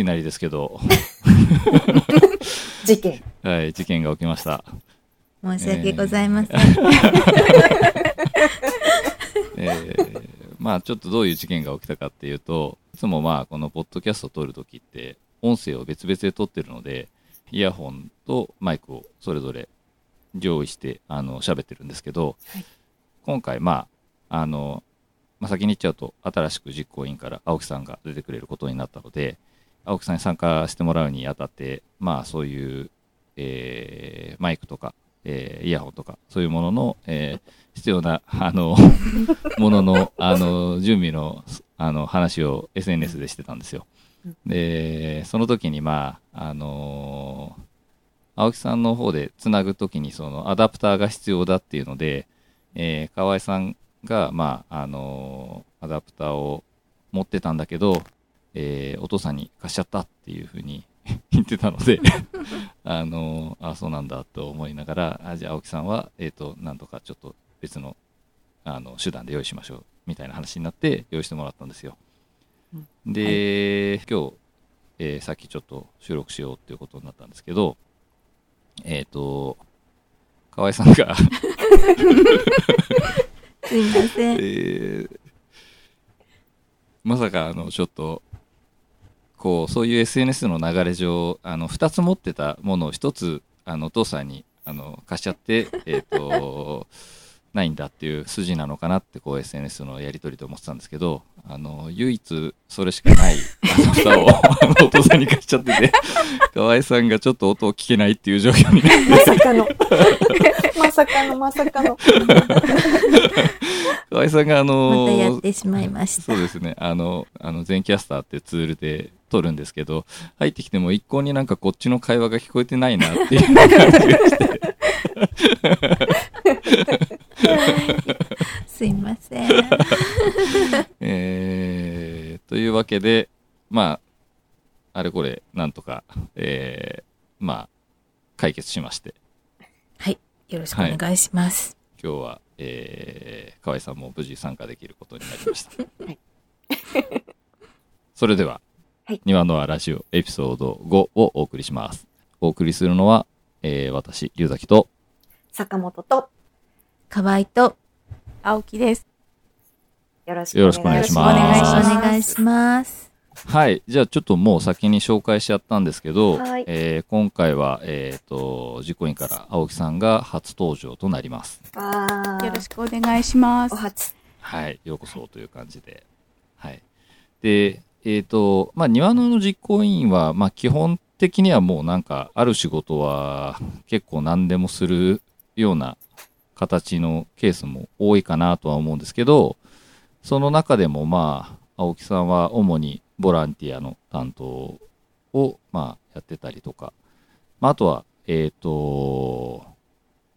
きなりですけど、事件。はい、事件が起きました。申し訳ございません。えー まあちょっとどういう事件が起きたかっていうと、いつもまあこのポッドキャストを撮るときって、音声を別々で撮ってるので、イヤホンとマイクをそれぞれ用意して、あの、喋ってるんですけど、はい今回まあ、あの、まあ先に言っちゃうと、新しく実行委員から青木さんが出てくれることになったので、青木さんに参加してもらうにあたって、まあそういう、えーマイクとか、えーイヤホンとか、そういうものの、えー必要な、あの、ものの、あの、準備の、あの、話を SNS でしてたんですよ。で、その時に、まあ、あの青木さんの方でつなぐ時に、その、アダプターが必要だっていうので、えー河合さんが、まあ、あのアダプターを持ってたんだけど、えーお父さんに貸しちゃったっていうふうに 言ってたので、あのあ、そうなんだと思いながら、あじゃあ青木さんは、えっ、と、なんとかちょっと別の、あの、手段で用意しましょう、みたいな話になって、用意してもらったんですよ。で、今日、えーさっきちょっと収録しようっていうことになったんですけど、えっ、と、河合さんが、すいません。えーまさかあのちょっとこうそういう SNS の流れ上あの2つ持ってたものを1つあのお父さんにあの貸しちゃって、えー、とないんだっていう筋なのかなってこう SNS のやり取りで思ってたんですけどあの唯一それしかないあの蓋をあのお父さんに貸しちゃってて 河合さんがちょっと音を聞けないっていう状況になってまさかの。まさかの、まさかの。河合さんがあのまたやってしまいました。そうですね。あの、あの、全キャスターってツールで撮るんですけど、入ってきても一向になんかこっちの会話が聞こえてないなっていう感じがして。すいません。えー、というわけで、まあ、あれこれ、なんとか、えー、まあ、解決しまして、はい。よろしくお願いします。今日は、えー、河合さんも無事参加できることになりました。はいそれでは、はい庭の輪ラジオエピソード5をお送りします。お送りするのは、えー、私、龍崎と、坂本と、河合と、青木です。よろしくお願いしますおよろしくお願いします願いします。はい。じゃあちょっともう先に紹介しちゃったんですけど、はいえー今回は、えっ、と、実行委員から青木さんが初登場となります。よろしくお願いしますお。初。はい。ようこそという感じで。はい。で、えっ、と、まあ、庭野の実行委員は、まあ、基本的にはもうなんか、ある仕事は結構何でもするような形のケースも多いかなとは思うんですけど、その中でもまあ、青木さんは主にボランティアの担当を、まあ、やってたりとか、まあ、あとは、えっ、と、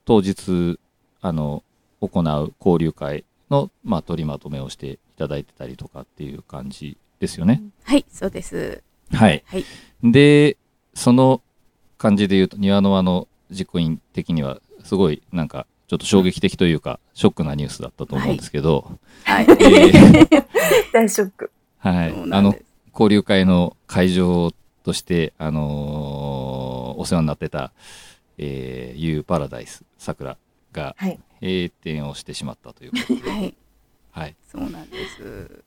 当日、あの、行う交流会の、まあ、取りまとめをしていただいてたりとかっていう感じですよね。はい、そうです。はい。はい。で、その感じで言うと、庭の輪の実行委員的には、すごい、なんか、ちょっと衝撃的というか、ショックなニュースだったと思うんですけど、はい。えー 大ショック。はい。あの交流会の会場として、あのーお世話になってた、えー、ユーパラダイス桜がはい。閉店をしてしまったということで、はい、はい。そうなんです。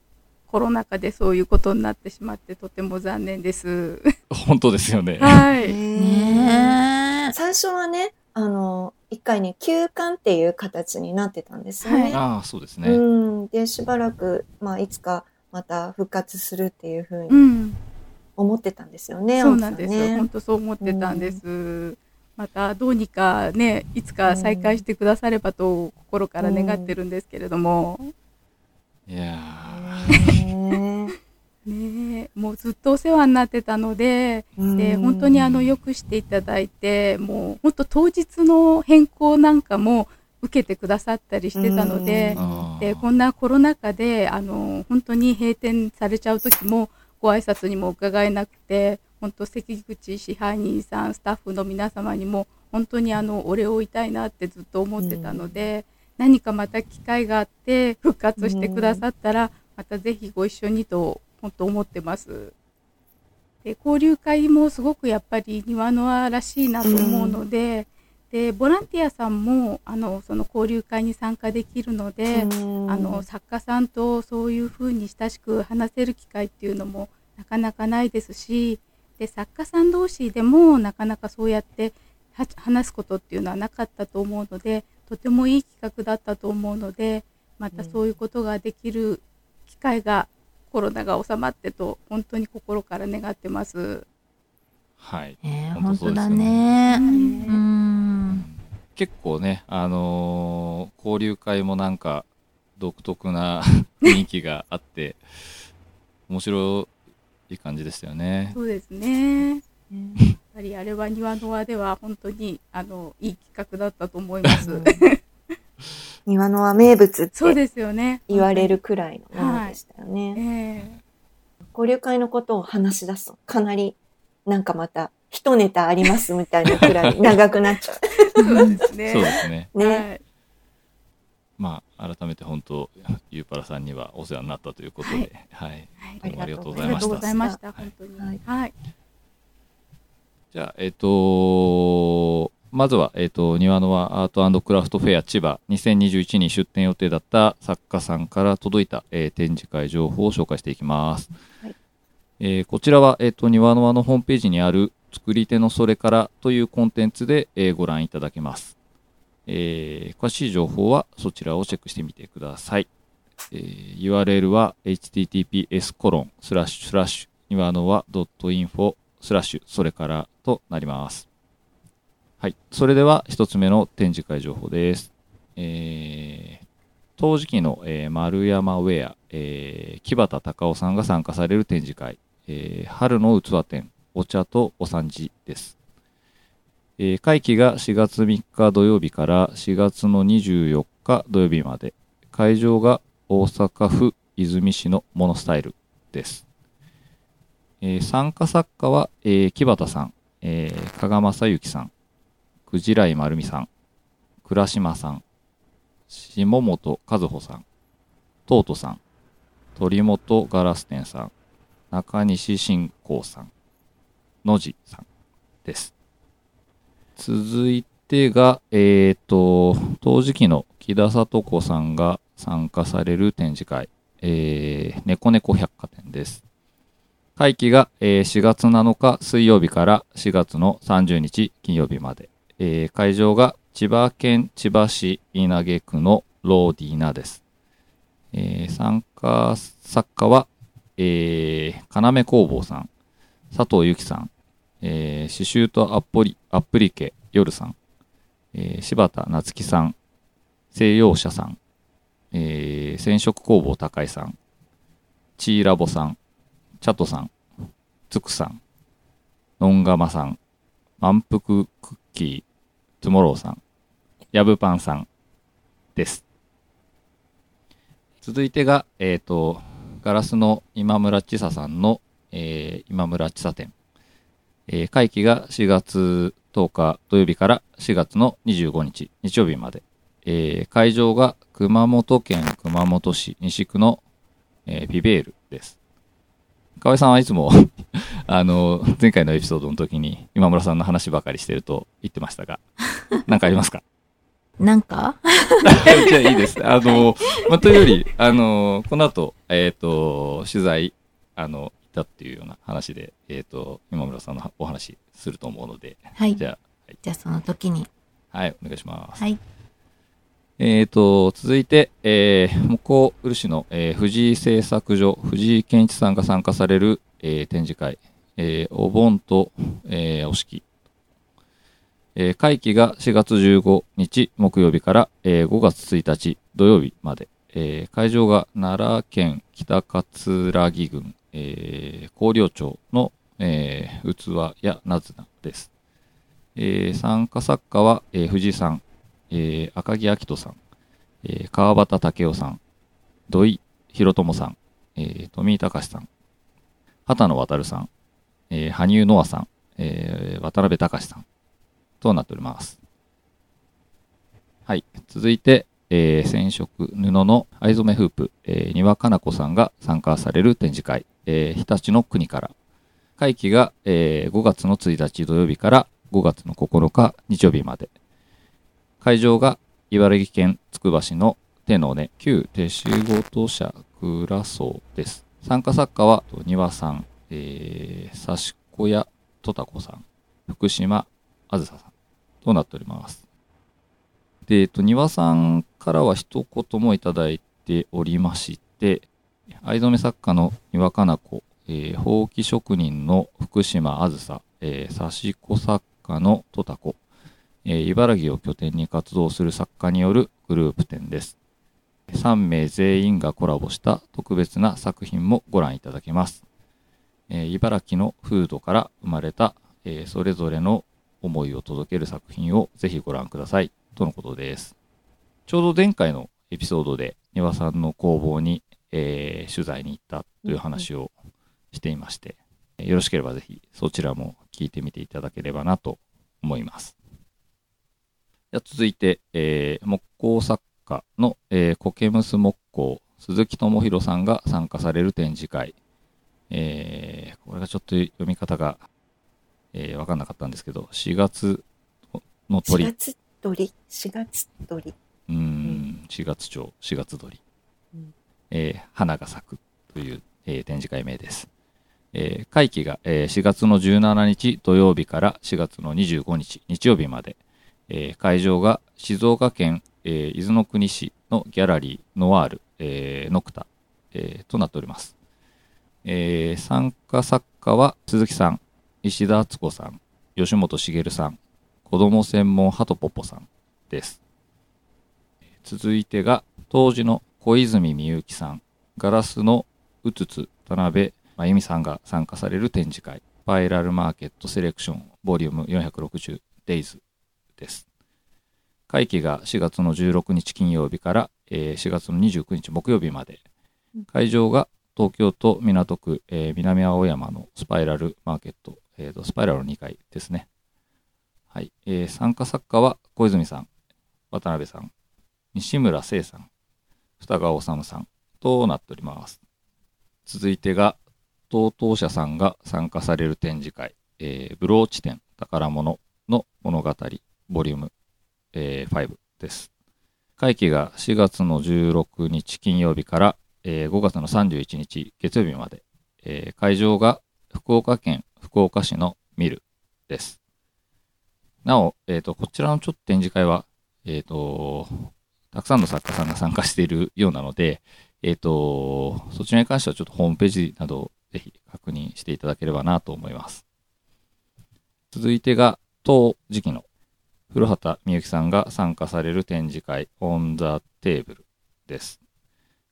コロナ禍でそういうことになってしまってとても残念です。本当ですよね。はい。ねえ。最初はね、あの、一回ね、休館っていう形になってたんですよね。ああ、そうですね。うん。で、しばらく、まあ、いつかまた復活するっていうふううにん、思ってたんですよね、そうなんです。ね。本当そう思ってたんです。またどうにかね、いつか再開してくださればと心から願ってるんですけれども、いやねもうずっとお世話になってたので、でうん。本当にあのよくしていただいてもう本当当日の変更なんかも受けてくださったりしてたのででこんなコロナ禍であの本当に閉店されちゃう時もご挨拶にも伺えなくて本当関口支配人さんスタッフの皆様にも本当にあのお礼を言いたいなってずっと思ってたので、何かまた機会があって復活してくださったら、またぜひご一緒にと本当思ってます。で交流会もすごくやっぱり庭の輪らしいなと思うので,、でボランティアさんもあのその交流会に参加できるので、うんあの作家さんとそういうふうに親しく話せる機会っていうのもなかなかないですしで作家さん同士でもなかなかそうやっては話すことっていうのはなかったと思うのでとてもいい企画だったと思うのでまたそういうことができる機会がコロナが収まってと本当に心から願ってます。はい。えー、本本当だ。ねうん。結構ね、あのー交流会もなんか独特な 雰囲気があって、面白い感じでしたよね。そうですね。やっぱりあれは庭の輪では本当にあのいい企画だったと思います。庭のは名物ってそうですよね。言われるくらいのものでしたよね。ええ交流会のことを話し出すと、かなり、なんかまた、一ネタありますみたいなくらい 長くなっちゃそうですね。そうですね。う。ね。はいまあ、改めて本当、ゆうぱらさんにはお世話になったということで、はい。はいどうもありがとうごありがとうございました。ざいました。本当に。はいはい。じゃあ、えっ、とまずは、えっ、と、庭の輪アートクラフトフェア千葉2021に出展予定だった作家さんから届いた、えー展示会情報を紹介していきます。はいえーこちらは、えっ、と、庭の輪のホームページにある作り手のそれからというコンテンツで、えーご覧いただけます。えー詳しい情報はそちらをチェックしてみてください。えー URL は https コロンスラッシュスラッシュ庭の輪 .info スラッシュそれからとなります。はい。それでは一つ目の展示会情報です。えー、陶磁器の、えー丸山ウェア、えー木畑隆夫さんが参加される展示会、えー春の器展、お茶とお産地です。えー会期が4月3日土曜日から4月の24日土曜日まで、会場が大阪府泉市のモノスタイルです。えー参加作家は、えー木畑さん、えー加賀正幸さん、くじらいまるみさん、倉島さん、下本和穂さん、トートさん、鳥本ガラス店さん、中西信光さん、野地さんです。続いてが、えっ、と、陶磁器の木田里子さんが参加される展示会、えー、猫猫百貨店です。会期が、えー4月7日水曜日から4月の30日金曜日まで。えー会場が千葉県千葉市稲毛区のローディーナです。えー参加作家は、えー、要工房さん、佐藤由紀さん、えー刺繍とアッポリ、アップリケ、夜さん、えー柴田夏樹さん、西洋社さん、えー染色工房高井さん、チーラボさん、チャトさん、ツクさん、ノンガマさん、満腹クッキー、トゥモローさん、ヤブパンさん。です。続いてが、えっ、と、ガラスの今村千佐さんの、えー今村千佐店。えー会期が4月10日土曜日から4月の25日日曜日まで。えー会場が熊本県熊本市西区の、えーピベールです。河合さんはいつも、あの、前回のエピソードの時に今村さんの話ばかりしてると言ってましたが、何かありますか？なんか？じゃあいいです。あの、まあ、というより、あの、この後、えっ、と、取材、あの、行っていうような話で、えっ、と、今村さんのお話すると思うので、はい。じゃじゃあその時に。あ、はい、お願いします。はい。えっ、と、続いて、えー、木工漆の、えー藤井製作所、藤井健一さんが参加される、えー展示会、えーお盆と、えーお式。えー会期が4月15日木曜日から、えー5月1日土曜日まで。えー会場が奈良県北葛城郡、えー広陵町の、えー器やなずなです。えー参加作家は、えー藤井さん、えー赤木明人さん、えー川端武雄さん、土井博友さん、えー富井隆さん、畑野渡さん、えー羽生ノアさん、えー渡辺隆さんとなっております。はい。続いて、えー染色布の藍染めフープ、えー、庭かな子さんが参加される展示会、えー日立の国から、会期が、えー5月の1日土曜日から5月の9日日曜日まで。会場が茨城県つくば市の手の根旧手仕事者倉荘です。参加作家は、庭さん、えー、刺子屋とたこさん、福島あずささんとなっております。で、えっと、庭さんからは一言もいただいておりまして、藍染作家の庭かな子、えー、ほうき職人の福島あずさ、えー、刺し子作家のとたこ、えー茨城を拠点に活動する作家によるグループ展です。3名全員がコラボした特別な作品もご覧いただけます。えー茨城の風土から生まれた、えーそれぞれの思いを届ける作品をぜひご覧ください。とのことです。ちょうど前回のエピソードで庭さんの工房に、えー取材に行ったという話をしていまして、よろしければぜひそちらも聞いてみていただければなと思います。じゃ続いて、えー木工作家の、えーコケムス木工鈴木智弘さんが参加される展示会。えーこれがちょっと読み方が、えーわかんなかったんですけど、4月の4。月鳥、4月鳥。うーん、4月鳥、4月鳥。うんえー花が咲くという、えー展示会名です。えー会期が、えー4月の17日土曜日から4月の25日日曜日まで、えー会場が静岡県、えー伊豆の国市のギャラリーノワール、えーノクタ、えーとなっております。えー参加作家は鈴木さん、石田敦子さん、吉本茂さん、子供専門ハトポポさんです。続いてが、当時の小泉みゆきさん、ガラスのうつつ田辺真由美さんが参加される展示会、スパイラルマーケットセレクションボリューム 460days です。会期が4月の16日金曜日から、えー4月の29日木曜日まで。会場が東京都港区、えー南青山のスパイラルマーケット、えーとスパイラルの2階ですね。はい。えー参加作家は小泉さん、渡辺さん、西村聖さん、二川治さんとなっております。続いてが、当当社さんが参加される展示会、えーブローチ展宝物の物語、ボリューム、えー5です。会期が4月の16日金曜日から、えー5月の31日月曜日まで、えー会場が福岡県福岡市のミルです。なお、えっ、と、こちらのちょっと展示会は、えっ、と、たくさんの作家さんが参加しているようなので、えっ、と、そちらに関してはちょっとホームページなどをぜひ確認していただければなと思います。続いてが、当時期の古畑みゆきさんが参加される展示会、オンザテーブルです。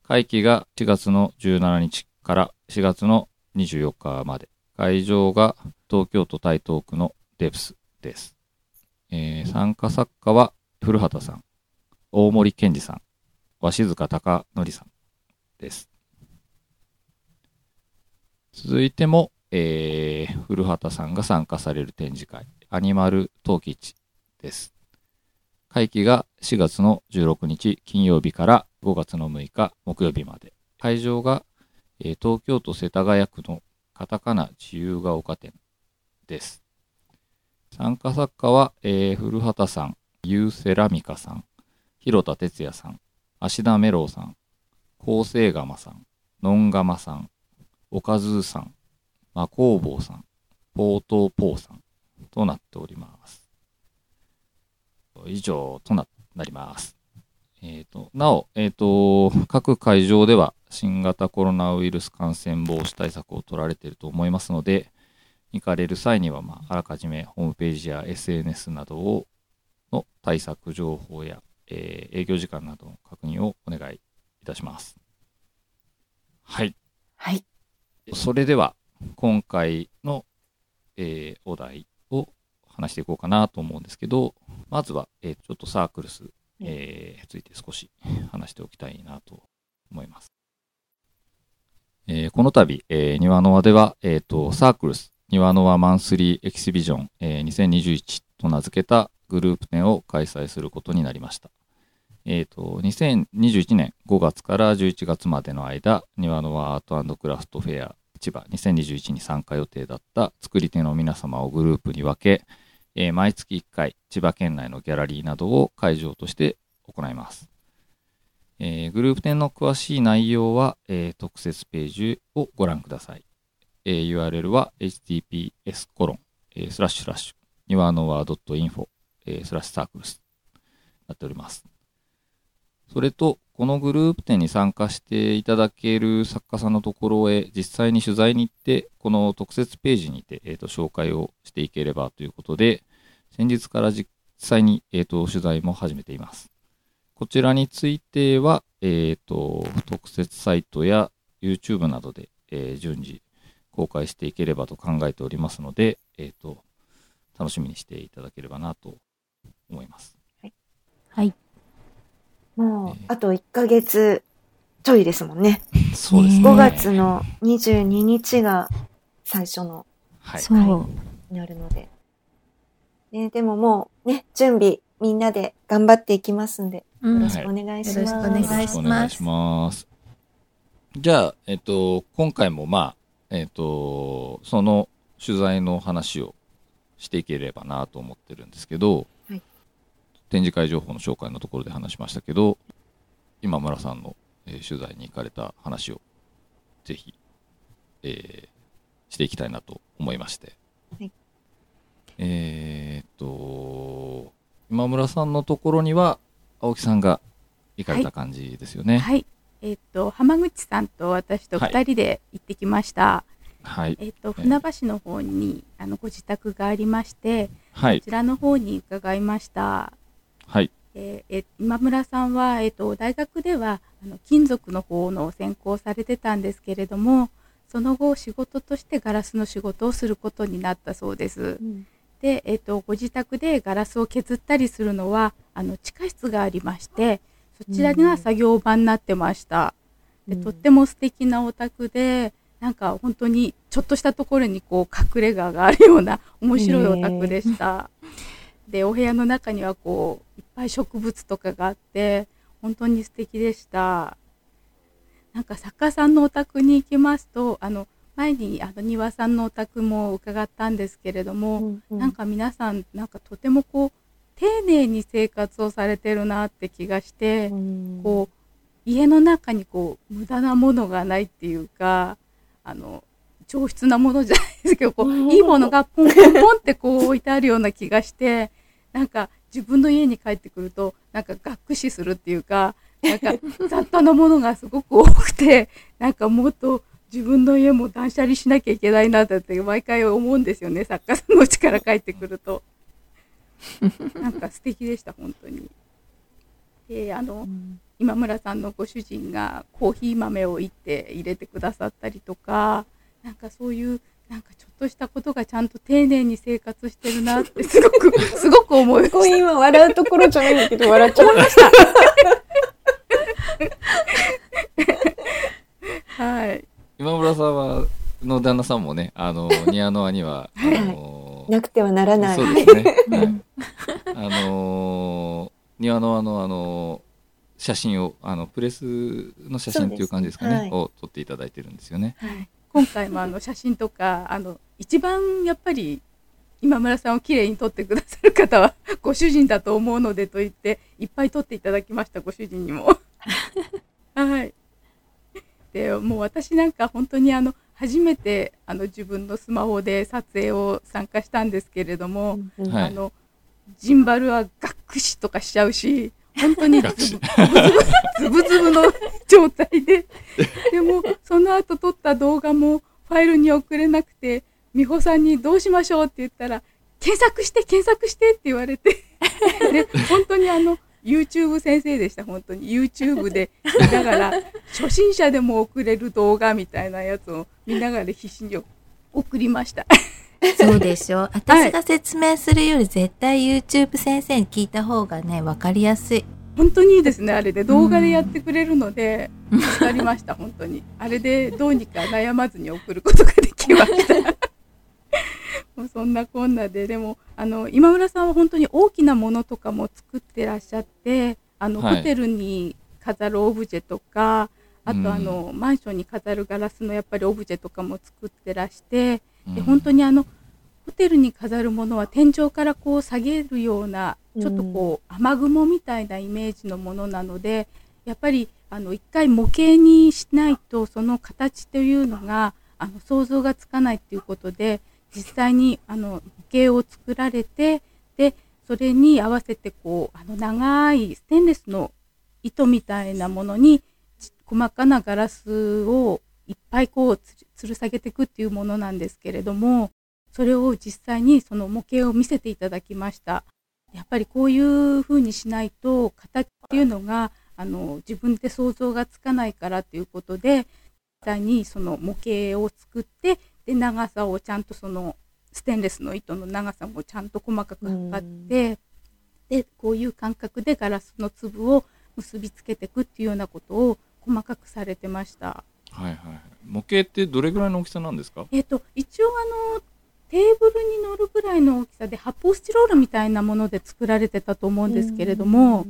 会期が4月の17日から4月の24日まで。会場が東京都台東区のデプスです。えー参加作家は古畑さん、大森健二さん、鷲塚隆則さんです。続いても、えー古畑さんが参加される展示会、アニマル陶器市です。会期が4月の16日金曜日から5月の6日木曜日まで。会場が、えー東京都世田谷区のカタカナ自由が丘店です。参加作家は、えー古畑さん、ユーセラミカさん、広田哲也さん、芦田メロウさん、厚生釜さん、ノンガマさん、おかずーさん、マコーボーさん、ポートーポーさんとなっております。以上とななります。えーとなお、えーと、各会場では新型コロナウイルス感染防止対策を取られていると思いますので、行かれる際には、まあ、あらかじめホームページや SNS などをの対策情報や、えー営業時間などの確認をお願いいたします。はい。はい。それでは、今回の、えーお題を話していこうかなと思うんですけど、まずは、えーちょっとサークルス、えーについて少し話しておきたいなと思います。えーこの度、えー、庭の輪では、えっ、と、サークルス、庭の輪マンスリーエキシビジョン、えー2021と名付けたグループ展を開催することになりました。えっ、と、2021年5月から11月までの間、庭の輪アートクラフトフェア千葉2021に参加予定だった作り手の皆様をグループに分け、えー毎月1回千葉県内のギャラリーなどを会場として行います。えーグループ展の詳しい内容は、えー特設ページをご覧ください。えー URL は https コロン、えースラッシュスラッシュ、ニワノワ .info、えースラッシュサークルスなっております。それと、このグループ展に参加していただける作家さんのところへ実際に取材に行って、この特設ページにて、えーと紹介をしていければということで、先日から実際に、えーと取材も始めています。こちらについては、えーと特設サイトや YouTube などで、えー順次公開していければと考えておりますので、えーと楽しみにしていただければなと思います。はい。もうえ、ーあと1ヶ月ちょいですもんね。そうですね。5月の22日が最初のはい。そう。になるので。ね、でももうね、準備みんなで頑張っていきますんで、うんよろしくお願いします。よろしくお願いよろくお願いします。じゃあ、えっと、今回もまあ、えっと、その取材の話をしていければなと思ってるんですけど、はい展示会情報の紹介のところで話しましたけど、今村さんの、えー取材に行かれた話をぜひ、えーしていきたいなと思いまして。はいえーっと、今村さんのところには、青木さんが行かれた感じですよね。はい。えっ、と、浜口さんと私と二人で行ってきました。はい。えっ、と、船橋の方に、あの、ご自宅がありまして、はいこ。ちらの方に伺いました。はい。えーえ今村さんは、えっと大学ではあの金属の方の専攻をされてたんですけれどもその後仕事としてガラスの仕事をすることになったそうですう。んで、えっとご自宅でガラスを削ったりするのはあの地下室がありましてそちらが作業場になってました。でとっても素敵なお宅でなんか本当にちょっとしたところにこう隠れ家があるような面白いお宅でした。でお部屋の中にはこういっぱい植物とかがあって本当に素敵でした。なんか作家さんのお宅に行きますとあの前にあの庭さんのお宅も伺ったんですけれども、うんうんなんか皆さんなんかとてもこう丁寧に生活をされてるなって気がして、うんこう家の中にこう無駄なものがないっていうかあの上質なものじゃないですけどこういいものがポン ポンポンってこう置いてあるような気がしてなんか自分の家に帰ってくるとなんかがっくしするっていうかなんか 雑多なものがすごく多くてなんかもっと自分の家も断捨離しなきゃいけないなだって毎回思うんですよね作家さんの家から帰ってくると。なんか素敵でした本当に。であのうん今村さんのご主人がコーヒー豆をいって入れてくださったりとかなんかそういうなんかちょっとしたことがちゃんと丁寧に生活してるなってすごく すごく思いまし今笑うところじゃないんだけど笑っちゃった。た。はい。今村さんは、の旦那さんもね、あの、ニアノアには、あのなくてはならない。そうですね。あのー、庭のあの、あの写真を、あの、プレスの写真っていう感じですかね、そうですねを撮っていただいてるんですよね。はい、今回もあの写真とかあの一番やっぱり今村さんをきれいに撮ってくださる方は ご主人だと思うのでと言っていっぱい撮っていただきましたご主人にも。はい、でもう私なんか本当にあの初めてあの自分のスマホで撮影を参加したんですけれども、うんはい。あのジンバルはがっくしとかしちゃうし本当にズブズブの状態で。でもその後撮った動画もファイルに送れなくて美穂さんに「どうしましょう?」って言ったら「検索して検索して」って言われて。で本当にあの YouTube 先生でした本当に YouTube で見ながら 初心者でも送れる動画みたいなやつを見ながら必死に送りました。そうでしょ。私が説明するより絶対 YouTube 先生に聞いた方がね、わかりやすい。本当にいいですねあれで動画でやってくれるので助かりました本当にあれでどうにか悩まずに送ることができましたそんなこんなででもあの今村さんは本当に大きなものとかも作ってらっしゃってあの、はい。ホテルに飾るオブジェとかあうんとあの、マンションに飾るガラスのやっぱりオブジェとかも作ってらして、うん。で本当にあのホテルに飾るものは天井からこう下げるようなちょっとこう雨雲みたいなイメージのものなのでやっぱりあの一回模型にしないとその形というのがあの想像がつかないっていうことで実際にあの模型を作られてでそれに合わせてこうあの長いステンレスの糸みたいなものに細かなガラスをいっぱいこうつ吊る下げていくっていうものなんですけれどもそれを実際にその模型を見せていただきました。やっぱりこういう風にしないと形っていうのがあの自分で想像がつかないからっていうことで実際にその模型を作ってで長さをちゃんとそのステンレスの糸の長さもちゃんと細かく測ってでこういう感覚でガラスの粒を結びつけていくっていうようなことを細かくされてました。はいはい模型ってどれぐらいの大きさなんですか？えっ、と一応あのテーブルに乗るぐらいの大きさで発泡スチロールみたいなもので作られてたと思うんですけれども、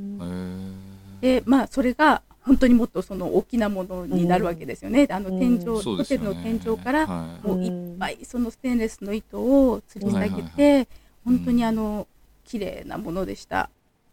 でまあそれが本当にもっとその大きなものになるわけですよね。あの天井、ホテルの天井からはい。もういっぱいそのステンレスの糸を吊り下げて、本当にあの綺麗なものでした。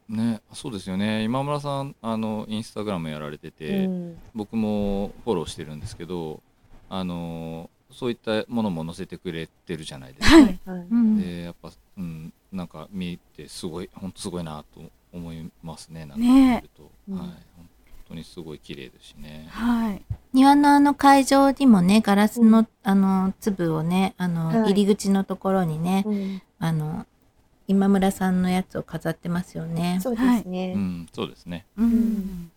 ね、そうですよね。今村さんあのインスタグラムやられてて、うん。僕もフォローしてるんですけどあのそういったものも載せてくれてるじゃないですか。はい。でやっぱ、うん、なんか見てすごい本当すごいなと思いますね。なんかね。見ると、うん。はい、本当にすごい綺麗ですしね。はい。庭のあの会場にもね、ガラスの、あの、粒をね、あの、はい入り口のところにね、うんあの、今村さんのやつを飾ってますよね。そうですねう。ん、そうですね。うんん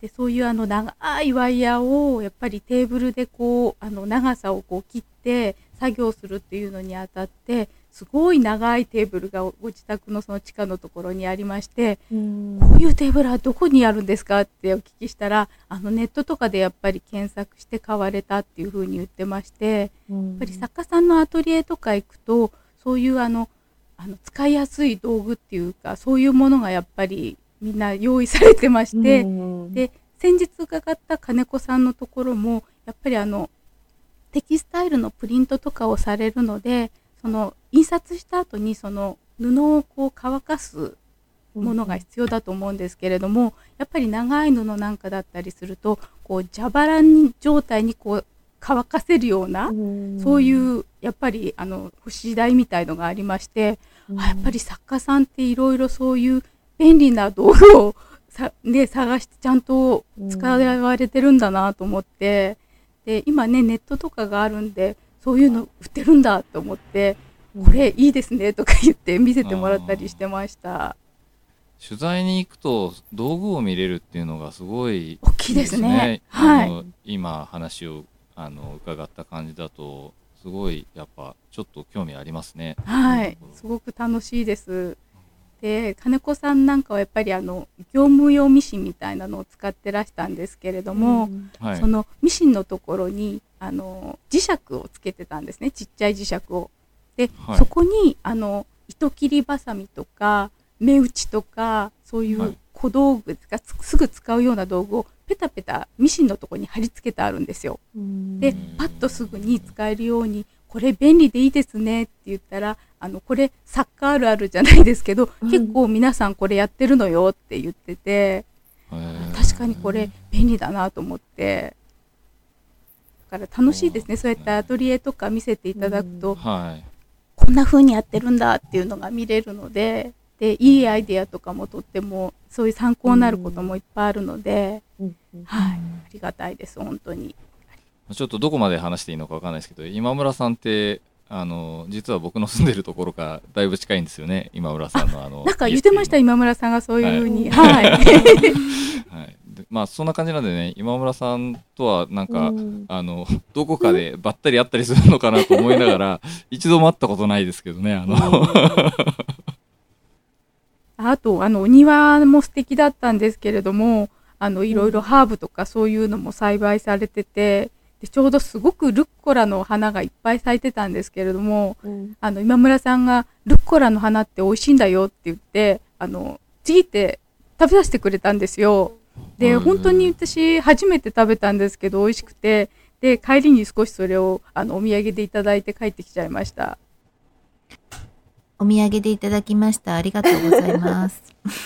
でそういうあの長いワイヤーをやっぱりテーブルでこうあの長さをこう切って作業するっていうのにあたってすごい長いテーブルがご自宅のその地下のところにありましてうん。こういうテーブルはどこにあるんですか？ってお聞きしたらあのネットとかでやっぱり検索して買われたっていうふうに言ってましてやっやっぱり作家さんのアトリエとか行くとそういうあのあの使いやすい道具っていうかそういうものがやっぱりみんな用意されてまして、で先日伺った金子さん。のところもやっぱりあのテキスタイルのプリントとかをされるのでその印刷した後にその布をこう乾かすものが必要だと思うんですけれども、やっぱり長い布なんかだったりするとこう蛇腹に状態にこう乾かせるような、そういうやっぱりあの干し台みたいのがありまして、あやっぱり作家さんっていろいろそういう便利な道具をさ、ね、探してちゃんと使われてるんだなと思って、で今ねネットとかがあるんでそういうの売ってるんだと思って、これいいですねとか言って見せてもらったりしてました。取材に行くと道具を見れるっていうのがすごい大きいですね。あはい。の今話をあの伺った感じだとすごいやっぱちょっと興味ありますね。はい、すごく楽しいです。で、金子さんなんかはやっぱりあの業務用ミシンみたいなのを使ってらしたんですけれども、はい。そのミシンのところにあの磁石をつけてたんですね、ちっちゃい磁石を。で、はい。そこにあの糸切りばさみとか目打ちとかそういはい。う小道具がつすぐ使うような道具をペタペタミシンのところに貼り付けてあるんですよ。でうん。パッとすぐに使えるようにこれ便利でいいですねって言ったらあのこれサッカーあるあるじゃないですけど、うん。結構皆さんこれやってるのよって言ってて確かにこれ便利だなと思って。だから楽しいですね。そうやってアトリエとか見せていただくと、はい。こんな風にやってるんだっていうのが見れるのででいいアイデアとかもとってもそういう参考になることもいっぱいあるので、はい、ありがたいです本当に。ちょっとどこまで話していいのかわかんないですけど今村さんってあの実は僕の住んでるところからだいぶ近いんですよね今村さんのあのなんか言ってました、家今村さんがそういうふうに。ははい。ってい。はい。で まあそんな感じなんでね今村さんとはなんか、うん。あの どこかでばったり会ったりするのかなと思いながら 一度も会ったことないですけどねあの、あと、あの、お庭も素敵だったんですけれども、あの、いろいろハーブとかそういうのも栽培されてて、でちょうどすごくルッコラの花がいっぱい咲いてたんですけれども、うん。あの、今村さんが、ルッコラの花って美味しいんだよって言って、あの、ちぎって食べさせてくれたんですよ。で、うん本当に私初めて食べたんですけど美味しくて。で帰りに少しそれをあのお土産でいただいて帰ってきちゃいました。お土産でいただきました。ありがとうございます。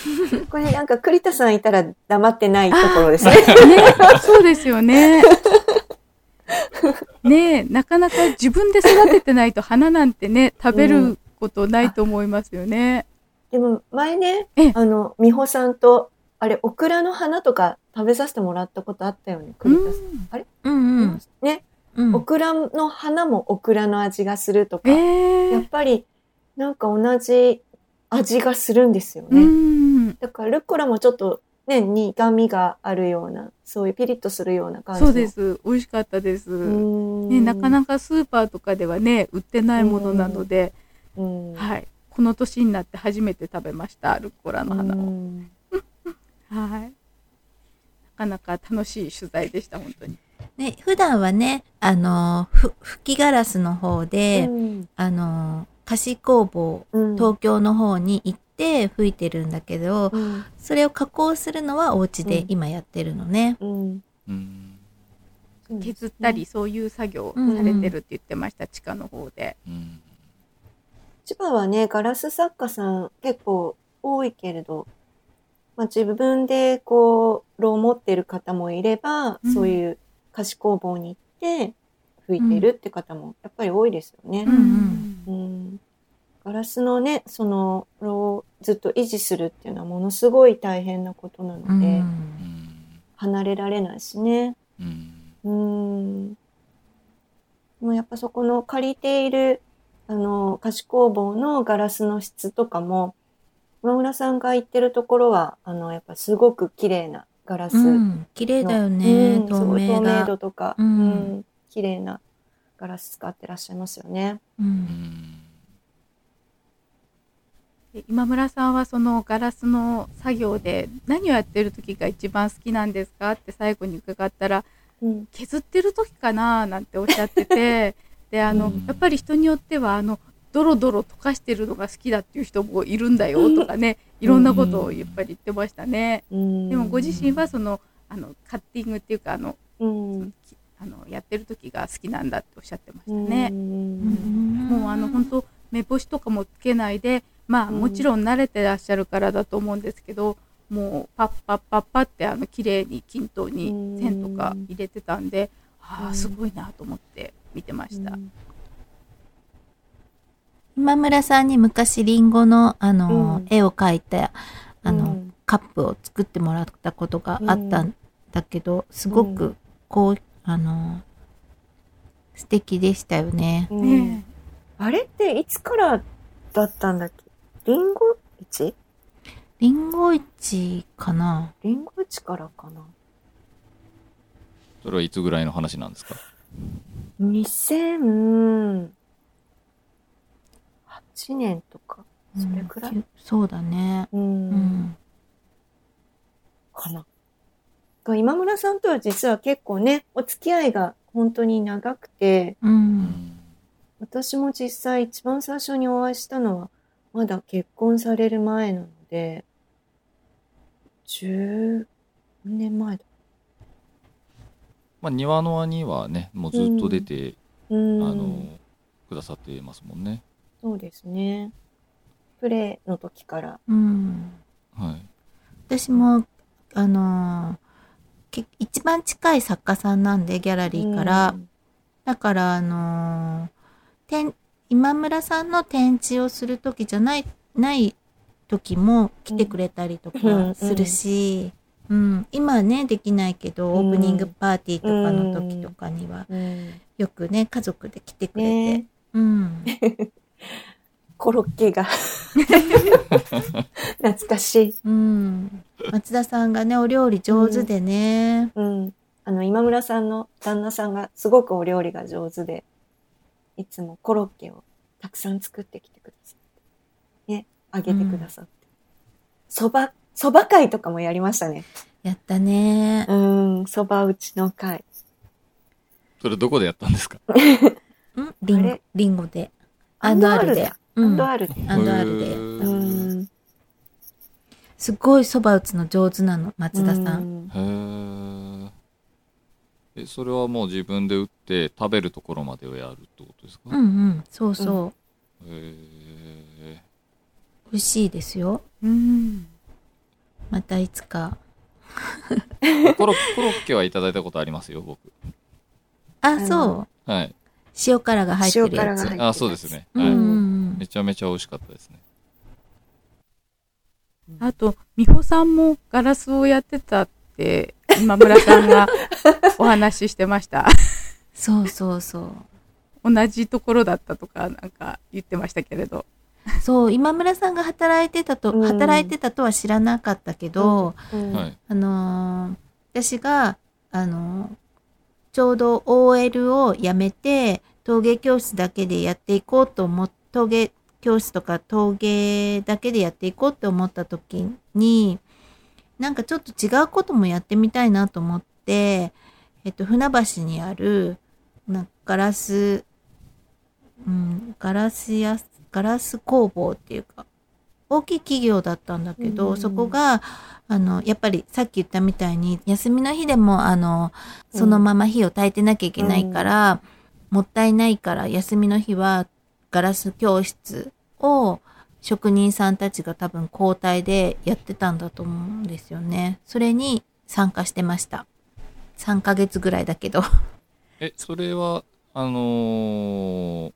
これなんか栗田さんいたら黙ってないところですね。ねそうですよね。ねえなかなか自分で育ててないと花なんてね食べることないと思いますよね、でも前ねええ、あの、美穂さんと、あれ、オクラの花とか食べさせてもらったことあったよね、栗田さん。あれ、うんうん。ね、うん。オクラの花もオクラの味がするとか、ええやっぱりなんか同じ味がするんですようね。ん。だからルッコラもちょっとね、苦味があるような、そういうピリッとするような感じの。そうです。美味しかったです、ね、ねなかなかスーパーとかではね売ってないものなので、うん。はい、この年になって初めて食べましたルッコラの花を、うんはい。なかなか楽しい取材でした本当に。ね、普段はね、あの、ふ吹きガラスの方で、うん。あの、菓子工房、うん。東京の方に行って吹いてるんだけど、うん。それを加工するのはお家でうん。今やってるのね。うん。うん。削ったりそういう作業されてるって言ってました、地下の方で。うん。千葉はね、ガラス作家さん結構多いけれど、まあ、自分でこう、炉を持ってる方もいれば、うんそういう菓子工房に行って吹いてるって方もやっぱり多いですよね。んうんガラスのね、その炉をずっと維持するっていうのはものすごい大変なことなので、離れられないしね。うんうん。でもやっぱそこの借りている、あの、菓子工房のガラスの質とかも、今村さんが言ってるところは、あの、やっぱすごく綺麗なガラスの。うん、綺麗だよね、うんす透ごい透明。度とか、うんうん綺麗なガラス使ってらっしゃいますよね。う、うん今村さんはそのガラスの作業で何をやってる時が一番好きなんですかって最後に伺ったらうん。削ってる時かななんておっしゃっててであの、うんやっぱり人によってはあのドロドロ溶かしてるのが好きだっていう人もいるんだよとかねいろんなことをやっぱり言ってましたね。うんでもご自身はそのあのカッティングっていうかあのうん。あのやってる時が好きなんだっておっしゃってましたうね。んもうあの本当目星とかもつけないでまあうんもちろん慣れてらっしゃるからだと思うんですけどもうパッパッパッパってあの綺麗に均等に線とか入れてたんであうんあすごいなと思って見てました。今村さんに昔リンゴの、あの、うん。絵を描いた、あの、うん。カップを作ってもらったことがあったんだけど、すごうく、こう、あの、素敵でしたよね。うん。ね。あれっていつからだったんだっけ？リンゴ市？リンゴ市かな。リンゴ市からかな？それはいつぐらいの話なんですか？2008年とか、それくらい、うんそうだね。うんうん。かな。今村さんとは実は結構ね、お付き合いが本当に長くて、う。うんん私も実際一番最初にお会いしたのは、まだ結婚される前なので、10年前だ。まあ庭の輪にはねもうずっと出て、うん。あのくださってますもんねそうですね。プレイの時から。うん。はい私も、あのーけ一番近い作家さんなんで、ギャラリーから。だから、あのー展今村さんの展示をするときじゃない、ない時も来てくれたりとうんかするし、うん、今はね、できないけど、うんオープニングパーティーとかの時とかには、うん。よくね、家族で来てくれて、ねうん。コロッケが。懐かしい。うん。松田さんがね、お料理上手でね、うん。あの、今村さんの旦那さんがすごくお料理が上手で、いつもコロッケをたくさん作ってきてくださって。ね、あげてくださって。そば、そば会とかもやりましたね。やったね。うん、そば打ちの会。それどこでやったんですか？うん？リンリンゴで。アンドアルで。うんアンドアルで。アンドアルでうん。すごい蕎麦打つの上手なの、松田さん。ん。へえ。え、それはもう自分で打って食べるところまでをやるってことですか、うんうん、そうそう。へえ。美味しいですよ。うん。またいつか。コロコロッケはいただいたことありますよ、僕。あ、そう。はい。塩辛が入ってるやつ塩辛が入って。るあ、そうですね。はい。うんうんうんめちゃめちゃ美味しかったですね。あと、美穂さんもガラスをやってたって、今村さんが お話ししてました。そうそうそう。同じところだったとか、なんか言ってましたけれど。そう、今村さんが働いてたと、うん働いてたとは知らなかったけど、うんはい。あのー私が、あのーちょうど OL を辞めて、陶芸教室だけでやっていこうと思っ、陶芸教室とか陶芸だけでやっていこうって思った時に、なんかちょっと違うこともやってみたいなと思って、えっと、船橋にある、なんかガラス、うん、ガラスや、ガラス工房っていうか、大きい企業だったんだけど、うんそこが、あの、やっぱりさっき言ったみたいに、休みの日でも、あの、そのまま火を焚いてなきゃいけないから、もったいないから、休みの日はガラス教室を職人さんたちが多分交代でやってたんだと思うんですよね。それに参加してました。3ヶ月ぐらいだけど。え、それは、あのー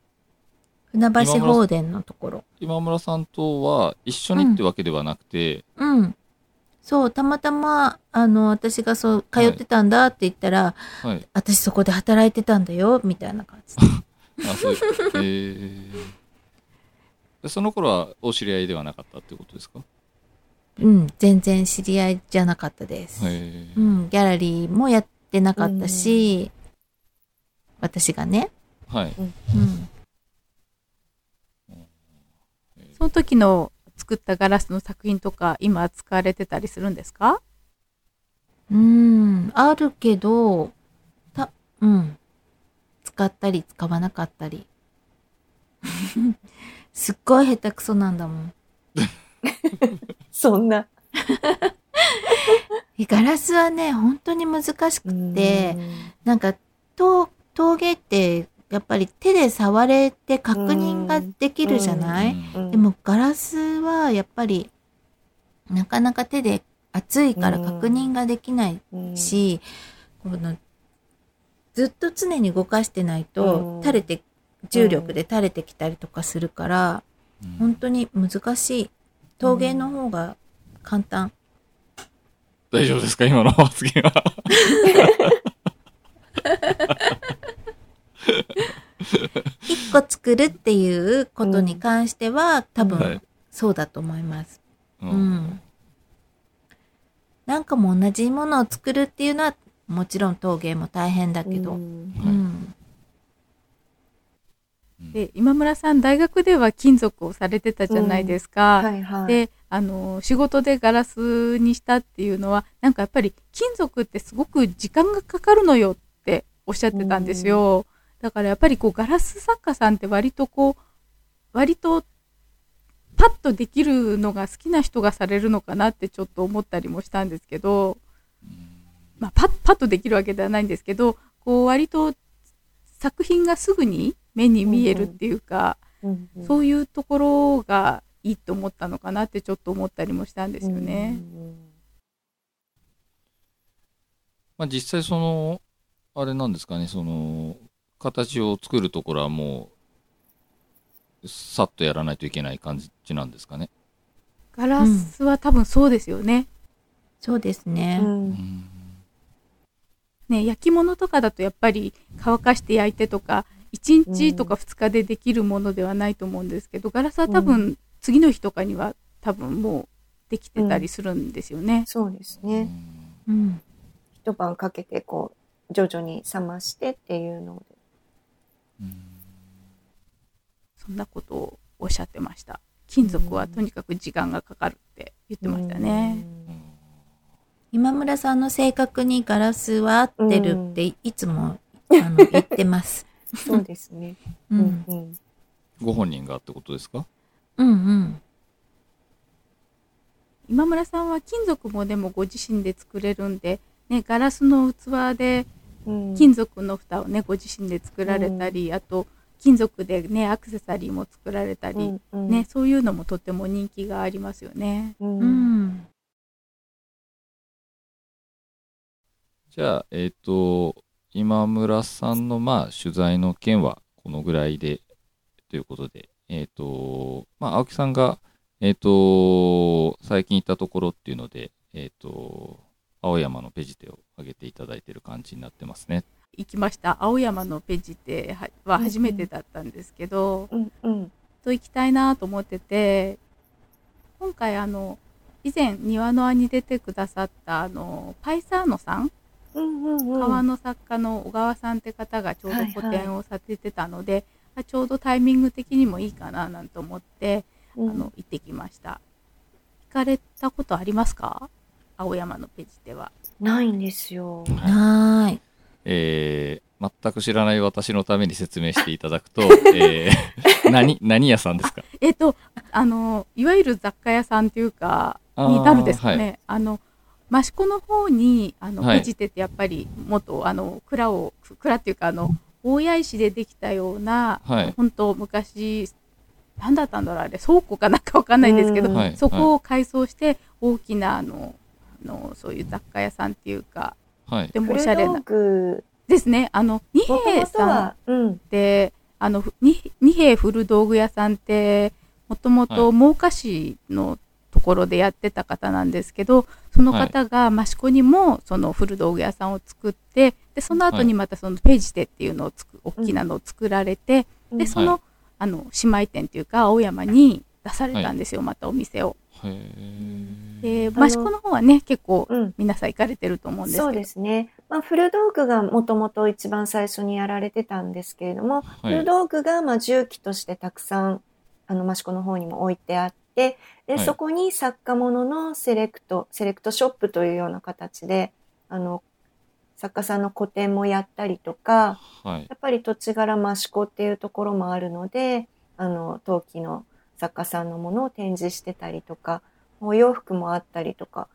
船橋放電のところ。今村さんとは一緒にってわけではなくて、うん。そう、たまたま、あの、私がそう、通ってたんだって言ったら、はい。私そこで働いてたんだよ、みたいな感じで。あ、そう。えーでその頃はお知り合いではなかったってことですか？うん、全然知り合いじゃなかったです。へえうん、ギャラリーもやってなかったし、私がね。はい。うん。その時の作ったガラスの作品とか、今使われてたりするんですか？うん、あるけど、た、うん。使ったり使わなかったり。すっごい下手くそなんだもん。そんな。ガラスはね、本当に難しくて、なんか、陶陶芸って、やっぱり手で触れて確認ができるじゃない、うん。でもガラスはやっぱり、なかなか手で熱いから確認ができないうん、し、このずっと常に動かしてないと、うん。垂れて、重力で垂れてきたりとかするから、うん。本当に難しい。陶芸の方が簡単。大丈夫ですか？今の発言は。一個作るっていうことに関しては、多は分いそうだと思います。ううんん。なんかも同じものを作るっていうのは、もちろん陶芸も大変だけど。ううん。んで、今村さん、大学では金属をされてたじゃないですか。はいはい。で、あの、仕事でガラスにしたっていうのは、なんかやっぱり金属ってすごく時間がかかるのよっておっしゃってたんですよ。だからやっぱりこうガラス作家さんって割とこう、割とパッとできるのが好きな人がされるのかなってちょっと思ったりもしたんですけど、まあパッ、パッとできるわけではないんですけど、こう割と作品がすぐに目に見えるっていうか、うんうんそういうところがいいと思ったのかなってちょっと思ったりもしたんですよね。まあ実際その、あれなんですかね、その、形を作るところはもう、さっとやらないといけない感じなんですかね。ガラスは多分そうですよね。そうですね。ううんんね、焼き物とかだとやっぱり乾かして焼いてとか、1日とか2日でできるものではないと思うんですけど、ガラスは多う分次の日とかには多分もうできてたりするんですよね。そうですうね。んうん。一晩かけてこう、徐々に冷ましてっていうのそんなことをおっしゃってました。金属はとにかく時間がかかるって言ってましたね。今村さんの性格にガラスは合ってるっていつも、あの言ってます。うん。そうですね。う。うんんうん。ご本人がってことですか？うんうん。今村さんは金属もでもご自身で作れるんで、ね、ガラスの器でうん金属の蓋をねご自身で作られたり、あと金属でねアクセサリーも作られたり、ねそういうのもとても人気がありますよね。うんうん。じゃあ、えっ、と、今村さんの、まあ、取材の件はこのぐらいで、ということで、えっ、と、まあ、青木さんが、えっ、と、最近行ったところっていうので、えっ、と、青山のペジテを上げていただいてる感じになってますね。行きました。青山のペジテはは初めてだったんですけど、うんうん。と行きたいなと思ってて今回あの以前庭の輪に出てくださったあのパイサーノさん？うんうんうん。川の作家の小川さんって方がちょうどはいはい個展をされてたので、あちょうどタイミング的にもいいかななんて思って、うん。あの行ってきました。行かれたことありますか？青山のペジテはないんですよ。はーい。えー全く知らない私のために説明していただくと、えー何、何屋さんですか？えっとあのいわゆる雑貨屋さんっていうかになるですかはねあの益子の方にあの、はい。ペジテってやっぱり元あの蔵を蔵っていうかあの大谷石でできたような、はい。本当昔何だったんだろうあれ倉庫かなんかわかんないんですけど、そこを改装して大きなあのあのそういう雑貨屋さんっていうかはい。でもおしゃれな。具、ですね。あの二もともと平さんは、うん、であの二平古道具屋さんってもともと真岡市のところでやってた方なんですけどその方が益子にもその古道具屋さんを作ってでその後にまたそのページテっていうのをつく大きなのを作られて、でその,、はい。あの姉妹店っていうか青山に出されたんですよ、またお店を。で益子の方はね結構うん、皆さん行かれてると思うんですけどそうですね。まあ、古道具がもともと一番最初にやられてたんですけれども、はい。古道具がまあ重機としてたくさん、あの、益子の方にも置いてあって、で、はいそこに作家物のセレクト、セレクトショップというような形で、あの、作家さんの個展もやったりとか、はい。やっぱり土地柄益子っていうところもあるので、あの、陶器の作家さんのものを展示してたりとか、お洋服もあったりとか、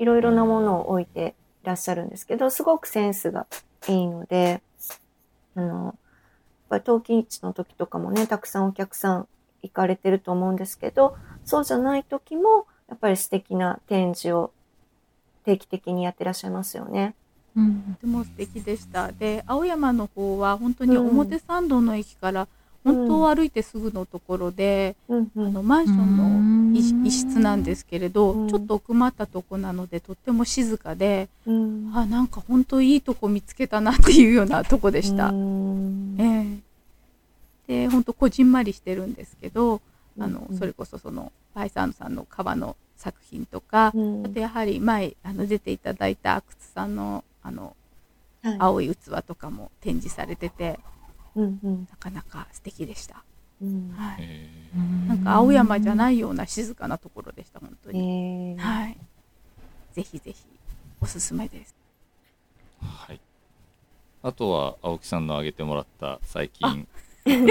いろいろなものを置いていらっしゃるんですけど、すごくセンスがいいので、あの、やっぱり陶器市の時とかもね、たくさんお客さん行かれてると思うんですけど、そうじゃない時も、やっぱり素敵な展示を定期的にやってらっしゃいますよね。うんとても素敵でした。で、青山の方は本当に表参道の駅から本当歩いてすぐのところで、うんうん。あのマンションの一室なんですけれど、うん。ちょっと奥まったとこなのでとっても静かで、うん。あなんか本当いいとこ見つけたなっていうようなとこでした。うん。ええ。で本当こじんまりしてるんですけど、あのうん。それこそそのパイサンさんの革の作品とか、うん。あとやはり前あの出ていただいた阿久津さんのあのはい。青い器とかも展示されててうんうんなかなか素敵でした。うんはい、へなんか青山じゃないいような静かなところでした本当に。えーはい。ぜひぜひおすすめです。ーはい。あとは、青木さんの挙げてもらった最近、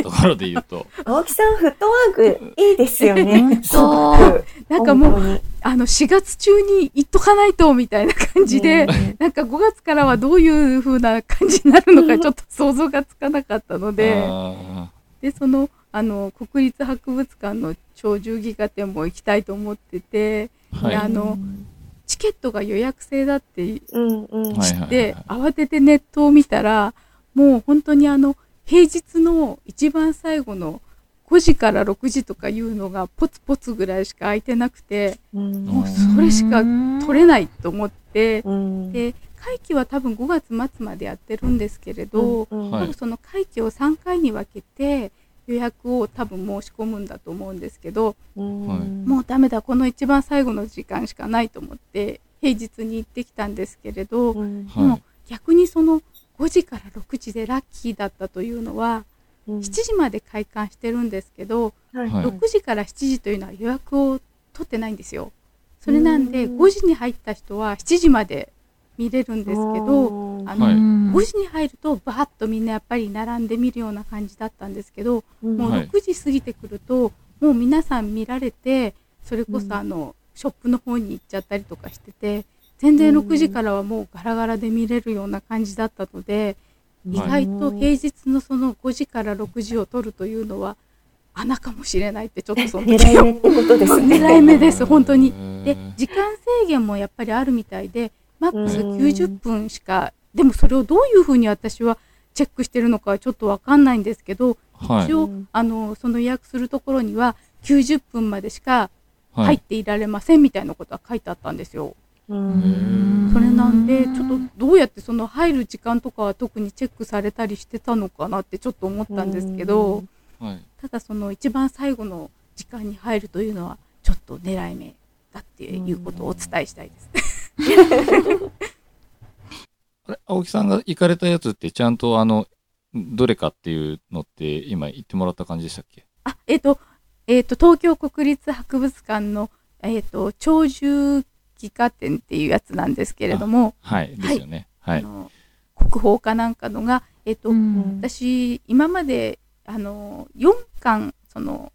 ところで言うと、青木さん、フットワークいいですよね。本当すごくなんかもう本当にあの4月中に行っとかないとみたいな感じで、ねなんか5月からはどういう風な感じになるのかちょっと想像がつかなかったので、あでそのあの国立博物館の鳥獣戯画展も行きたいと思ってて、ーはい。であのチケットが予約制だってうんうん。はいはいで、慌ててネットを見たら、もう本当にあの、平日の一番最後の5時から6時とかいうのがポツポツぐらいしか空いてなくて、うん。もうそれしか取れないと思って、うん。で、会期は多分5月末までやってるんですけれど、その会期を3回に分けて予約を多分申し込むんだと思うんですけど、もうダメだ、この一番最後の時間しかないと思って、平日に行ってきたんですけれど、うん。はい。もう逆にその5時から6時でラッキーだったというのは、うん7時まで開館してるんですけど、はい。はい。6時から7時というのは予約を取ってないんですよ。それなんで、うん5時に入った人は7時まで見れるんですけど、うんあのはい。うん5時に入るとバーッとみんなやっぱり並んで見るような感じだったんですけど、うん。もうはい。6時過ぎてくると、もう皆さん見られて、それこうんそあの、ショップの方に行っちゃったりとかしてて全然6時からはもうガラガラで見れるような感じだったので、意外と平日のその5時から6時を取るというのは穴かもしれないってちょっとその時 狙い目ってことですね。狙い目です本当に。で時間制限もやっぱりあるみたいでマックスうん90分しかでもそれをどういうふうに私はチェックしてるのかはちょっとわかんないんですけど、はい一応、うんあのその予約するところには90分までしかはい入っていられませんみたいなことは書いてあったんですよ。うんそれなんでちょっとどうやってその入る時間とかは特にチェックされたりしてたのかなってちょっと思ったんですけど、はい。ただその一番最後の時間に入るというのはちょっと狙い目だっていうことをお伝えしたいです。あれ青木さんが行かれたやつってちゃんとあのどれかっていうのって今言ってもらった感じでしたっけ？あ、えっ、と、えっ、と、東京国立博物館の、えっ、と、鳥獣戯画展っていうやつなんですけれども、はいですよね。はい。あの国宝かなんかのが、えっ、と、うん。私、今まで、あの、4巻、その、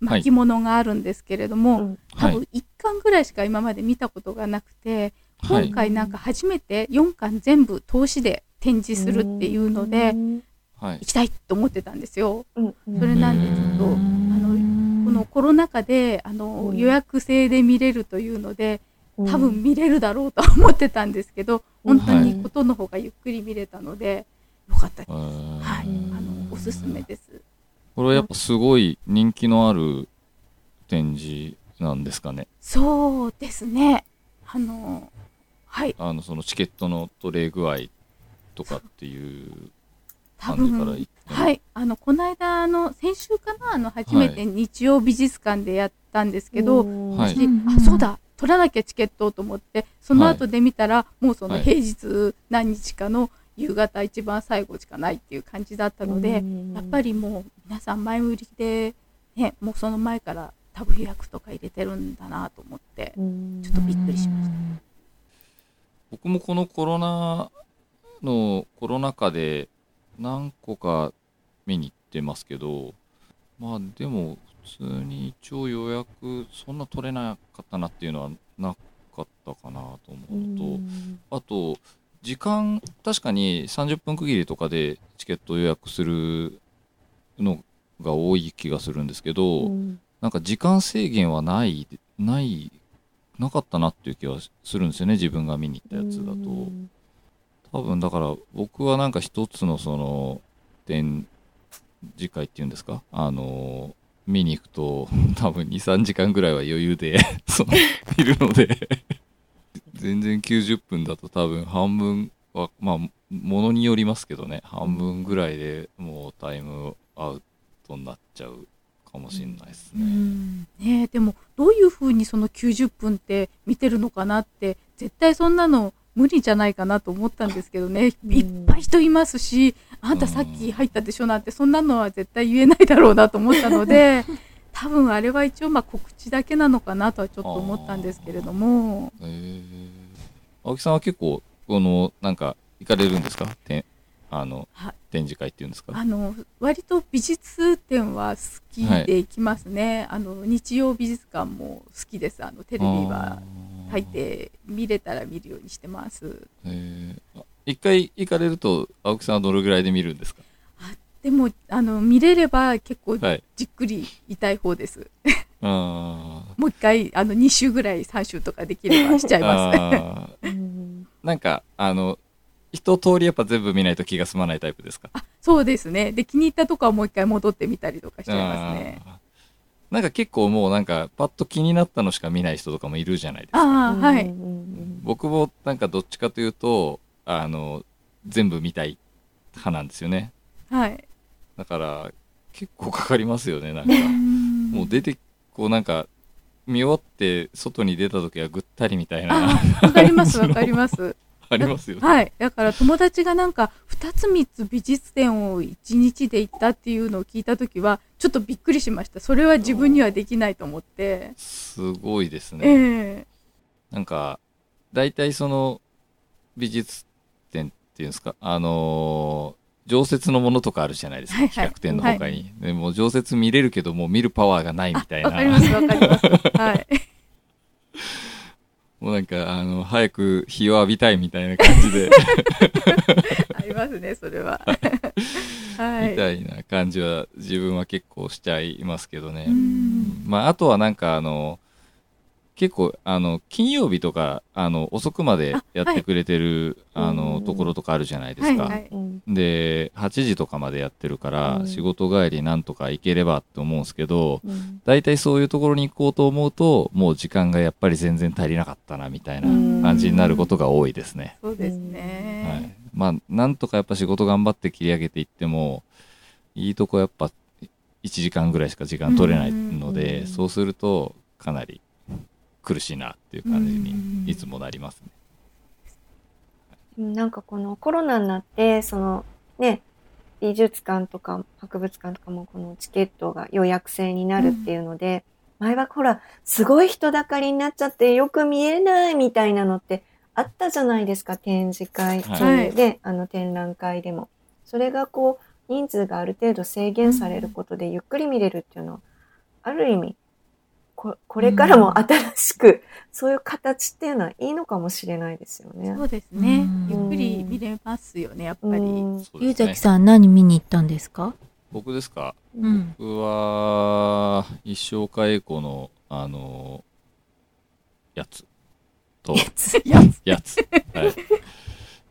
巻物があるんですけれども、多分1巻ぐらいしか今まで見たことがなくて、はい。今回なんか初めて4巻全部通しで展示するっていうので、はい。行きたいと思ってたんですよ。うん。それなんでちょっと、あの、このコロナ禍であの、うん。予約制で見れるというのでうん多分見れるだろうとは思ってたんですけど、うん。本当にことの方がゆっくり見れたのでよかったです。ははい、あのおすすめです。これはやっぱすごい人気のある展示なんですかね？そうですね。あのはい。あのそのチケットの取れ具合とかっていう多感じからはい。あのこの間あの先週かな？あの初めて日曜美術館でやったんですけど、うんはい。あそうだ取らなきゃチケットと思ってその後で見たら、もうそのはい。平日何日かの夕方一番最後しかないっていう感じだったので、やっぱりもう皆さん前売りで、ね、もうその前から多分予約とか入れてるんだなと思ってうん。ちょっとびっくりしました。僕もこのコロナのコロナ禍で何個か見に行ってますけどまあでも普通に一応予約そんな取れなかったなっていうのはなかったかなと思うと、あと時間確かに30分区切りとかでチケット予約するのが多い気がするんですけど、うん。なんか時間制限はないないなかったなっていう気はするんですよね自分が見に行ったやつだと。多分だから僕はなんか一つのその展示会っていうんですか？あの見に行くと多分23時間ぐらいは余裕で そのいるので。全然90分だと多分半分はまあものによりますけどね。半分ぐらいでもうタイムアウトになっちゃうかもしれないですうね。ん。ねえでもどういうふうにその90分って見てるのかなって絶対そんなの無理じゃないかなと思ったんですけどね、うん。いっぱい人いますしあんたさっき入ったでしょなんてそんなのは絶対言えないだろうなと思ったので 多分あれは一応まあ告知だけなのかなとはちょっと思ったんですけれども。え。ー、青木さんは結構このなんか行かれるんですか？てあのはい。展示会っていうんですか？あの割と美術展は好きで行きますね、あの日曜美術館も好きです。あのテレビは入って見れたら見るようにしてます。え一回行かれると青木さんはどれぐらいで見るんですか？でもあの見れれば結構はい。じっくりいたい方です。あー。もう一回あの2週ぐらい3週とかできればしちゃいます。なんかあの一通りやっぱ全部見ないと気が済まないタイプですか？あそうですね。で気に入ったとこはもう一回戻ってみたりとかしちゃいますね。あー。なんか結構もうなんかパッと気になったのしか見ない人とかもいるじゃないですか。ああはい。うん。僕もなんかどっちかというとあの全部見たい派なんですよねはい。だから結構かかりますよねなんかもう出てこうなんか見終わって外に出た時はぐったりみたいなわかりますわかります。あ りますよね、はい。だから友達がなんか2つ3つ美術展を1日で行ったっていうのを聞いた時はちょっとびっくりしました。それは自分にはできないと思って。すごいですね、ええなんか大体その美術ていうんですかあのー常設のものとかあるじゃないですか、はいはい企画展の他に、でもう常設見れるけどもう見るパワーがないみたいなわかりますわかります。はい。もうなんか、あの、早く日を浴びたいみたいな感じで、ありますね、それは。はい。みたいな感じは自分は結構しちゃいますけどね。うんまあ、あとはなんかあの、結構、あの、金曜日とか、あの、遅くまでやってくれてる、はいあの、うんところとかあるじゃないですか。はいはいうんで、8時とかまでやってるから、うん仕事帰りなんとか行ければって思うんですけど、うん大体そういうところに行こうと思うと、もう時間がやっぱり全然足りなかったな、みたいな感じになることが多いですね。そうですはいね。。まあ、なんとかやっぱ仕事頑張って切り上げていっても、いいとこやっぱ1時間ぐらいしか時間取れないので、うんそうするとかなり苦しいなっていう感じうんにいつもなりますね。うんなんかこのコロナになって、そのね、美術館とか博物館とかもこのチケットが予約制になるっていうので、前はほら、すごい人だかりになっちゃってよく見えないみたいなのってあったじゃないですか、展示会、はいあの展覧会でも。それがこう、人数がある程度制限されることでゆっくり見れるっていうのは、ある意味、ここれからも新しく、そういう形っていうのはいいのかもしれないですよね。そうですねうん。ゆっくり見れますよね、やっぱり。うんゆうざき。さん何見に行ったんですか？僕ですか？うん。僕は、一生かエコの、あの、やつと、やつ。やつ。はい。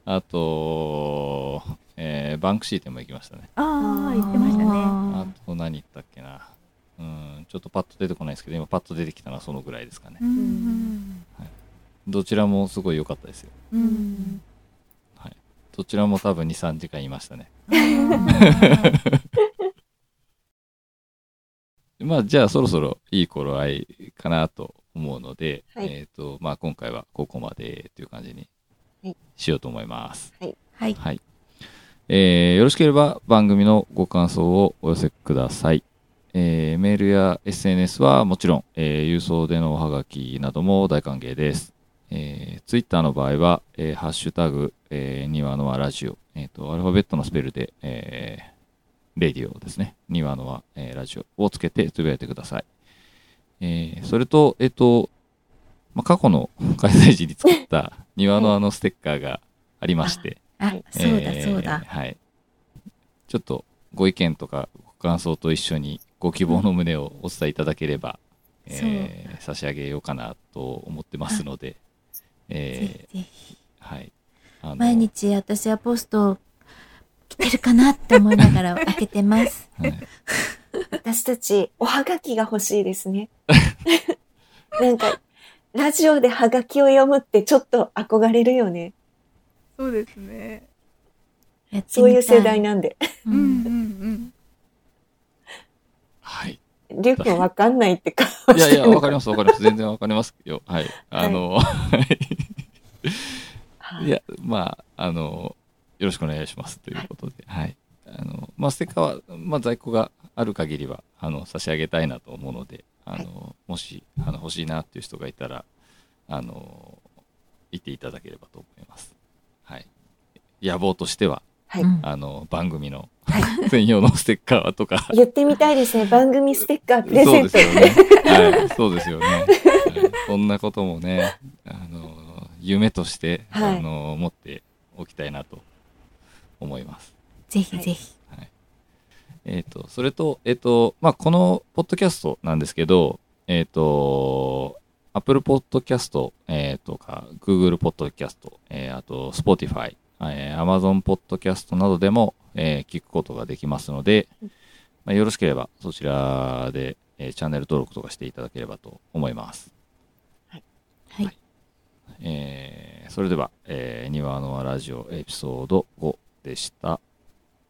あと、えーバンクシー店も行きましたね。ああ、言ってましたね。あと何言ったっけな。うん、ちょっとパッと出てこないですけど、今パッと出てきたのはそのぐらいですかねう。ん。どちらもすごい良かったですよ。うん。どちらも多分2、3時間いましたね。まあ、じゃあそろそろいい頃合いかなと思うので、はいえっ、と、まあ今回はここまでという感じにはいしようと思います。はい。はい。えーよろしければ番組のご感想をお寄せください。えーメールや SNS はもちろん、えー郵送でのおはがきなども大歓迎です。えー、ツイッターの場合は、えーハッシュタグ、えー、庭の輪ラジオ、えっ、と、アルファベットのスペルで、えーレディオですね。庭の輪、えーラジオをつけてつぶやいてください。えーそれと、えっ、と、まあ、過去の 開催時に作った庭の輪のステッカーがありまして、あ、そうだえーそうだ。はい。ちょっとご意見とかご感想と一緒にご希望の旨をお伝えいただければ、えー差し上げようかなと思ってますので、ぜえひぜひ。ーはい。毎日私はポスト来てるかなって思いながら 開けてます。はい私たち、おはがきが欲しいですね。なんか、ラジオではがきを読むってちょっと憧れるよね。そうですね。そういう世代なんで。ううんうんんはい。りゅうくんわかんないって顔いやいや、わかりまます、わかります。全然わかりますよ。はい。あの、いや、まあ、あの、よろしくお願いしますということで、はい。あの、まあ、ステッカーは、まあ、在庫がある限りは、あの、差し上げたいなと思うので、あの、もし、あの、欲しいなっていう人がいたら、あの、言っていただければと思います。はい。野望としては、はい。うんあの、番組の 専用のステッカーとか、言ってみたいですね。番組ステッカープレゼント。そうですよね。はい、そうですよね。はい、そんなこともね、あの、夢として、はいあの、持っておきたいなと思います。ぜひぜひ。はい。えっ、と、それと、えっ、と、まあ、このポッドキャストなんですけど、えっ、と、Apple Podcast、えー、とか、Google Podcast、えーあと、Spotify、えー Amazon Podcast などでも、えー聞くことができますので、まあ、よろしければそちらで、えーチャンネル登録とかしていただければと思います。はい。えーそれでは、えー、庭の輪ラジオエピソード5でした。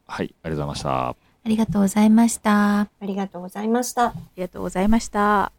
はい、ありがとうございました。ありがとうございました。ありがとうございました。ありがとうございました。